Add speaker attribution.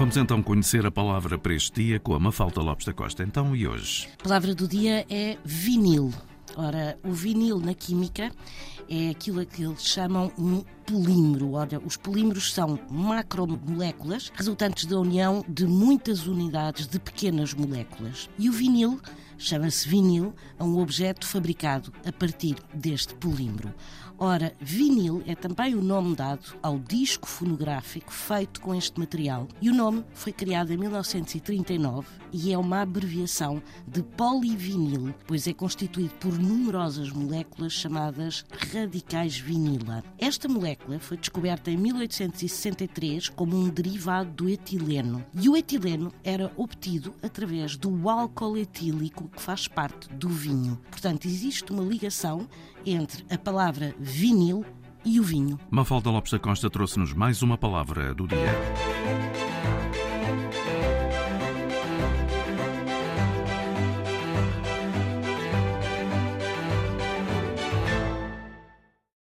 Speaker 1: Vamos então conhecer a palavra para este dia com a Mafalda Lopes da Costa. Então, e hoje?
Speaker 2: A palavra do dia é vinil. Ora, o vinil na química é aquilo que eles chamam um polímero. Ora, os polímeros são macromoléculas resultantes da união de muitas unidades de pequenas moléculas. E o vinil chama-se vinil a um objeto fabricado a partir deste polímero. Ora, vinil é também o nome dado ao disco fonográfico feito com este material e o nome foi criado em 1939 e é uma abreviação de polivinil, pois é constituído por numerosas moléculas chamadas radicais vinila. Esta molécula foi descoberta em 1863 como um derivado do etileno e o etileno era obtido através do álcool etílico que faz parte do vinho. Portanto, existe uma ligação entre a palavra vinil e o vinho.
Speaker 1: Mafalda Lopes da Costa trouxe-nos mais uma palavra do dia.